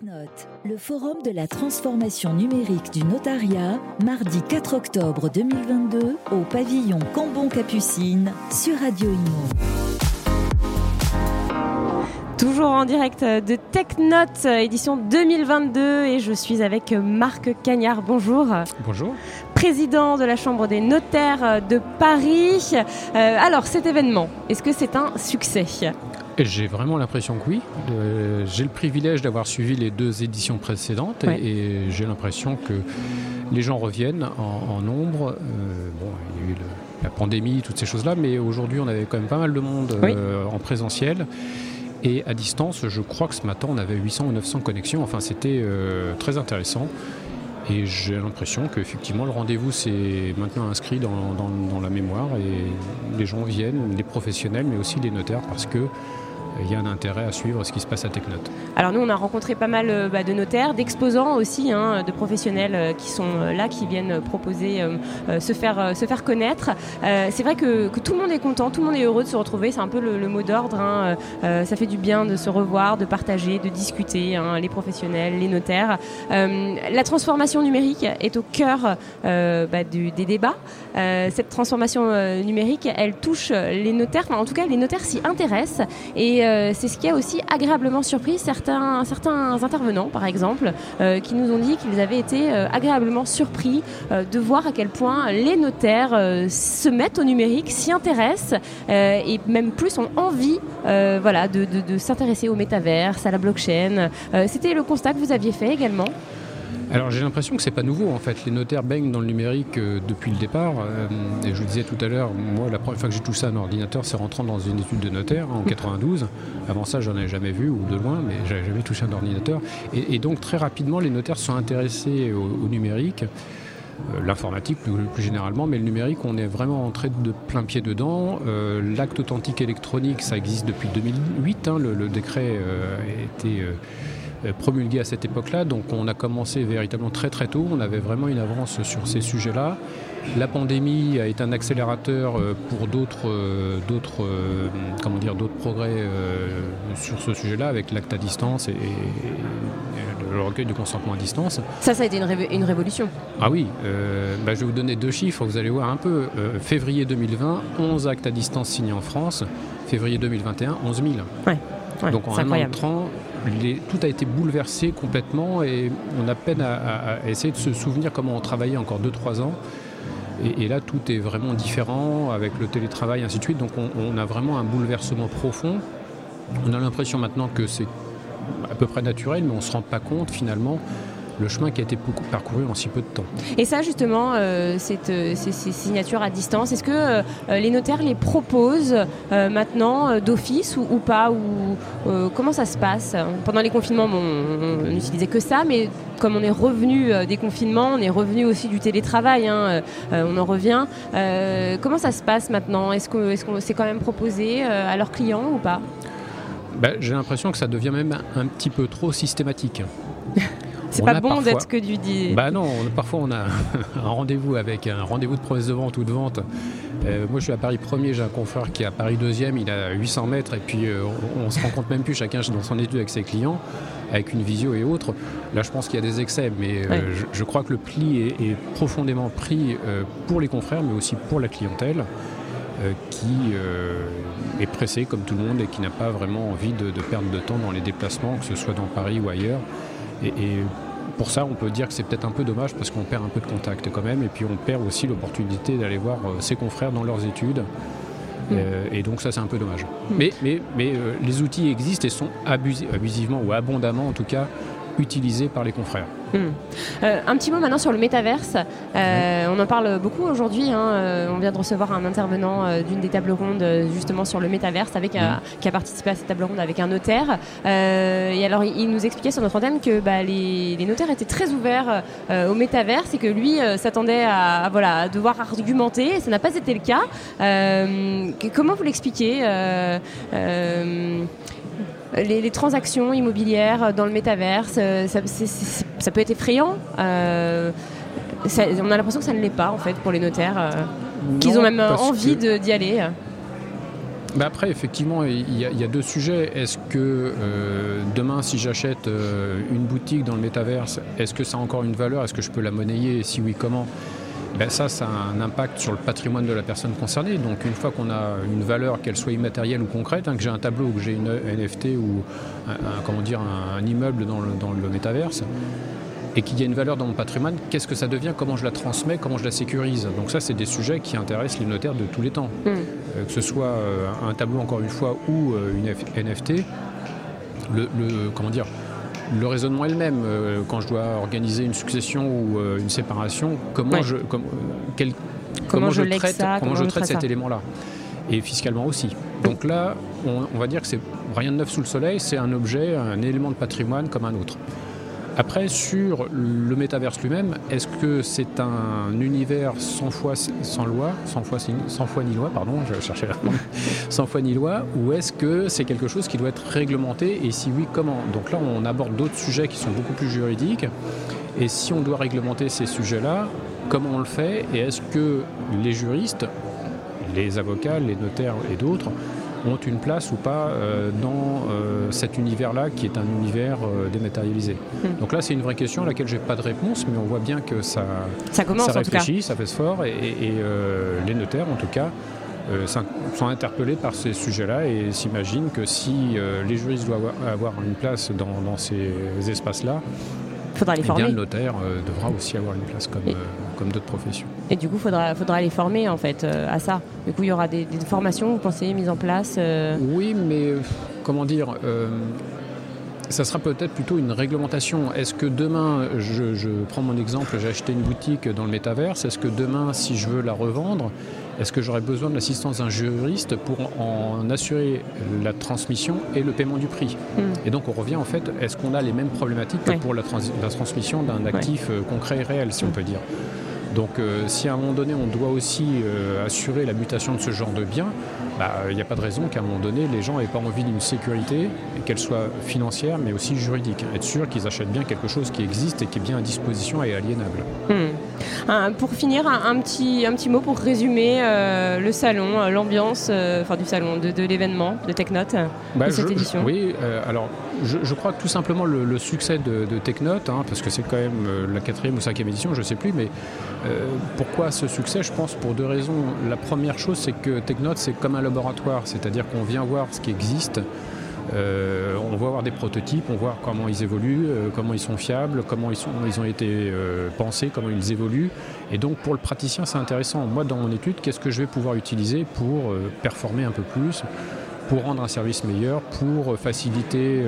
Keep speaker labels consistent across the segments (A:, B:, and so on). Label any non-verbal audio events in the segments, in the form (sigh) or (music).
A: TechNote, le forum de la transformation numérique du notariat, mardi 4 octobre 2022 au pavillon Cambon-Capucine sur Radio Imo.
B: Toujours en direct de TechNote, édition 2022, et je suis avec Marc Cagnard. Bonjour.
C: Bonjour.
B: Président de la Chambre des notaires de Paris. Euh, alors, cet événement, est-ce que c'est un succès?
C: J'ai vraiment l'impression que oui. Euh, j'ai le privilège d'avoir suivi les deux éditions précédentes et, j'ai l'impression que les gens reviennent en, nombre. Euh, bon, il y a eu la pandémie, toutes ces choses-là, mais aujourd'hui on avait quand même pas mal de monde euh, en présentiel. Et à distance, je crois que ce matin on avait 800 ou 900 connexions. Enfin, c'était très intéressant. Et j'ai l'impression qu'effectivement le rendez-vous s'est maintenant inscrit dans, la mémoire et les gens viennent, les professionnels mais aussi les notaires parce que il y a un intérêt à suivre ce qui se passe à Technote.
B: Alors nous, on a rencontré pas mal euh, bah, de notaires, d'exposants aussi, hein, de professionnels euh, qui sont euh, là, qui viennent proposer, se, faire, se faire connaître. c'est vrai que, tout le monde est content, tout le monde est heureux de se retrouver, c'est un peu le, mot d'ordre. Hein. ça fait du bien de se revoir, de partager, de discuter, hein, les professionnels, les notaires. la transformation numérique est au cœur bah, des débats. cette transformation numérique, elle touche les notaires, en tout cas les notaires s'y intéressent et euh, c'est ce qui a aussi agréablement surpris certains, certains intervenants, par exemple, euh, qui nous ont dit qu'ils avaient été euh, agréablement surpris de voir à quel point les notaires se mettent au numérique, s'y intéressent et même plus ont envie voilà, de, de s'intéresser au métaverse, à la blockchain. C'était le constat que vous aviez fait également?
C: Alors j'ai l'impression que c'est pas nouveau en fait. Les notaires baignent dans le numérique euh, depuis le départ. Euh, et je vous disais tout à l'heure, moi la première fois que j'ai touché un ordinateur, c'est rentrant dans une étude de notaire en 92. Avant ça, j'en avais jamais vu ou de loin, mais j'avais jamais touché un ordinateur. Et, donc très rapidement, les notaires sont intéressés au, numérique. Euh, l'informatique plus, généralement, mais le numérique, on est vraiment entré de plein pied dedans. L'acte authentique électronique, ça existe depuis 2008. Hein. le, décret a été promulgué à cette époque-là. Donc on a commencé véritablement très très tôt. On avait vraiment une avance sur ces sujets-là. La pandémie a été un accélérateur euh, pour d'autres, euh, d'autres, comment dire, d'autres progrès sur ce sujet-là, avec l'acte à distance et, le recueil du consentement à distance.
B: Ça, ça a été une, révolution.
C: Ah oui, bah, je vais vous donner deux chiffres, vous allez voir un peu. février 2020, 11 actes à distance signés en France. Février 2021, 11 000.
B: Ouais.
C: Donc en un an tout a été bouleversé complètement et on a peine à, essayer de se souvenir comment on travaillait encore 2-3 ans. Et, là, tout est vraiment différent avec le télétravail, ainsi de suite. Donc on, a vraiment un bouleversement profond. On a l'impression maintenant que c'est à peu près naturel, mais on ne se rend pas compte finalement le chemin qui a été parcouru en si peu de temps.
B: Et ça, justement, euh, euh, ces, signatures à distance, est-ce que euh, les notaires les proposent maintenant d'office ou, pas ou, Comment ça se passe? Pendant les confinements, on n'utilisait que ça, mais comme on est revenu des confinements, on est revenu aussi du télétravail, hein, on en revient. comment ça se passe maintenant? Est-ce que c'est quand même proposé à leurs clients ou pas?
C: Bah, J'ai l'impression que ça devient même un petit peu trop systématique. (laughs)
B: C'est pas bon d'être que du dit.
C: Bah non, parfois on a (laughs) un rendez-vous avec un rendez-vous de promesse de vente ou de vente. Euh, moi je suis à Paris 1er, j'ai un confrère qui est à Paris 2e, il a 800 mètres et puis euh, on, se rend compte même plus chacun dans son étude avec ses clients, avec une visio et autres. Là je pense qu'il y a des excès, mais euh, je, crois que le pli est, profondément pris pour les confrères mais aussi pour la clientèle. qui est pressée comme tout le monde et qui n'a pas vraiment envie de, perdre de temps dans les déplacements, que ce soit dans Paris ou ailleurs. Et, pour ça, on peut dire que c'est peut-être un peu dommage parce qu'on perd un peu de contact quand même, et puis on perd aussi l'opportunité d'aller voir euh, ses confrères dans leurs études. Mm. Euh, et donc ça c'est un peu dommage. Mm. Mais, mais, mais euh, les outils existent et sont abusivement ou abondamment en tout cas utilisés par les confrères.
B: Hmm. Euh, un petit mot maintenant sur le métaverse. Euh, on en parle beaucoup aujourd'hui. Hein. Euh, on vient de recevoir un intervenant d'une des tables rondes justement sur le métaverse avec qui a participé à cette table ronde avec un notaire. et alors il, nous expliquait sur notre antenne que bah, les, notaires étaient très ouverts au métaverse et que lui s'attendait à, voilà, devoir argumenter. Ça n'a pas été le cas. comment vous l'expliquez les, transactions immobilières dans le métaverse, euh, ça, peut être effrayant. Euh, on a l'impression que ça ne l'est pas en fait pour les notaires, euh, qu'ils ont même envie d'y aller.
C: Après, effectivement, il y, a, deux sujets. Est-ce que euh, demain, si j'achète euh, une boutique dans le métaverse, est-ce que ça a encore une valeur? Est-ce que je peux la monnayer? Et si oui, comment? Ben ça, ça a un impact sur le patrimoine de la personne concernée. Donc une fois qu'on a une valeur, qu'elle soit immatérielle ou concrète, hein, que j'ai un tableau, que j'ai une NFT ou un, comment dire, un, immeuble dans le, dans le métaverse, et qu'il y a une valeur dans mon patrimoine, qu'est-ce que ça devient, comment je la transmets, comment je la sécurise? Donc ça, c'est des sujets qui intéressent les notaires de tous les temps. Mm. Euh, que ce soit euh, un tableau, encore une fois, ou euh, une NFT, le, comment dire, le raisonnement est le même. quand je dois organiser une succession ou une séparation, comment je, comment, je, traite, comment, je traite cet élément-là et fiscalement aussi. Donc là, on, on va dire que c'est rien de neuf sous le soleil, c'est un objet, un élément de patrimoine comme un autre. Après, sur le métaverse lui-même, est-ce que c'est un univers sans foi, sans loi, sans foi, ni loi, pardon, je cherchais la (laughs) sans foi ni loi, ou est-ce que c'est quelque chose qui doit être réglementé et si oui, comment? Donc là, on aborde d'autres sujets qui sont beaucoup plus juridiques. Et si on doit réglementer ces sujets-là, comment on le fait Et est-ce que les juristes, les avocats, les notaires et d'autres ont une place ou pas euh, dans euh, cet univers-là qui est un univers euh, dématérialisé. Hmm. Donc là, c'est une vraie question à laquelle j'ai pas de réponse, mais on voit bien que ça,
B: ça commence
C: ça
B: réfléchit,
C: ça fait fort, et, les notaires, en tout cas, sont interpellés par ces sujets-là et s'imaginent que si les juristes doivent avoir une place dans ces espaces-là,
B: faudra les former.
C: le notaire euh, devra aussi avoir une place comme, euh, comme d'autres professions.
B: Et du coup, il faudra, faudra les former en fait euh, à ça. Du coup, il y aura des, formations, vous pensez, mises en place
C: Oui, mais comment dire ça sera peut-être plutôt une réglementation. Est-ce que demain, je, je prends mon exemple, j'ai acheté une boutique dans le métaverse, est-ce que demain, si je veux la revendre, est-ce que j'aurais besoin de l'assistance d'un juriste pour en assurer la transmission et le paiement du prix hmm. Et donc on revient en fait, est-ce qu'on a les mêmes problématiques que pour la, transmission d'un actif euh, concret et réel, si on peut dire? Donc euh, si à un moment donné on doit aussi euh, assurer la mutation de ce genre de biens, bah, il n'y a pas de raison qu'à un moment donné les gens n'aient pas envie d'une sécurité, qu'elle soit financière mais aussi juridique. Être sûr qu'ils achètent bien quelque chose qui existe et qui est bien à disposition et aliénable.
B: Pour finir, un, petit, un petit mot pour résumer euh, le salon, l'ambiance enfin du salon, de, l'événement de TechNote, bah, de cette édition.
C: Oui, alors je, crois que tout simplement le, succès de, de TechNote, hein, parce que c'est quand même la quatrième ou cinquième édition, je ne sais plus, mais euh, pourquoi ce succès? Je pense pour deux raisons. La première chose, c'est que TechNote, c'est comme un laboratoire, c'est-à-dire qu'on vient voir ce qui existe. Euh, on va voir des prototypes, on voit comment ils évoluent, euh, comment ils sont fiables, comment ils, sont, ils ont été pensés, comment ils évoluent. Et donc pour le praticien, c'est intéressant. Moi, dans mon étude, qu'est-ce que je vais pouvoir utiliser pour performer un peu plus pour rendre un service meilleur, pour faciliter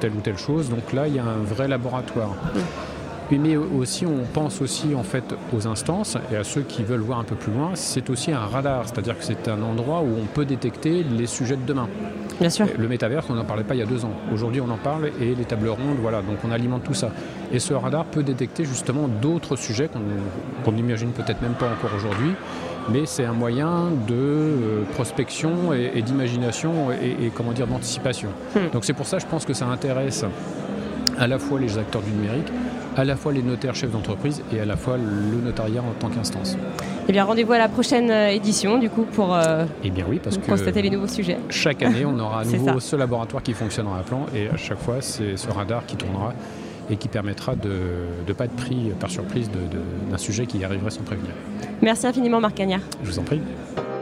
C: telle ou telle chose? Donc là, il y a un vrai laboratoire mais aussi on pense aussi en fait aux instances et à ceux qui veulent voir un peu plus loin. C'est aussi un radar, c'est-à-dire que c'est un endroit où on peut détecter les sujets de demain.
B: Bien sûr.
C: Le métaverse, on n'en parlait pas il y a deux ans. Aujourd'hui, on en parle et les tables rondes, voilà. Donc on alimente tout ça. Et ce radar peut détecter justement d'autres sujets qu'on n'imagine peut-être même pas encore aujourd'hui. Mais c'est un moyen de euh, prospection et, d'imagination et, comment dire d'anticipation. Hmm. Donc c'est pour ça, je pense que ça intéresse à la fois les acteurs du numérique, à la fois les notaires chefs d'entreprise et à la fois le notariat en tant qu'instance.
B: Eh bien, rendez-vous à la prochaine euh, édition, du coup, pour
C: euh, eh bien, oui, parce que
B: constater les nouveaux sujets.
C: Chaque année, on aura (laughs) à nouveau ce laboratoire qui fonctionnera à plan et à chaque fois, c'est ce radar qui tournera et qui permettra de ne pas être pris par surprise d'un sujet qui arriverait sans prévenir.
B: Merci infiniment, Marc Cagnard.
C: Je vous en prie.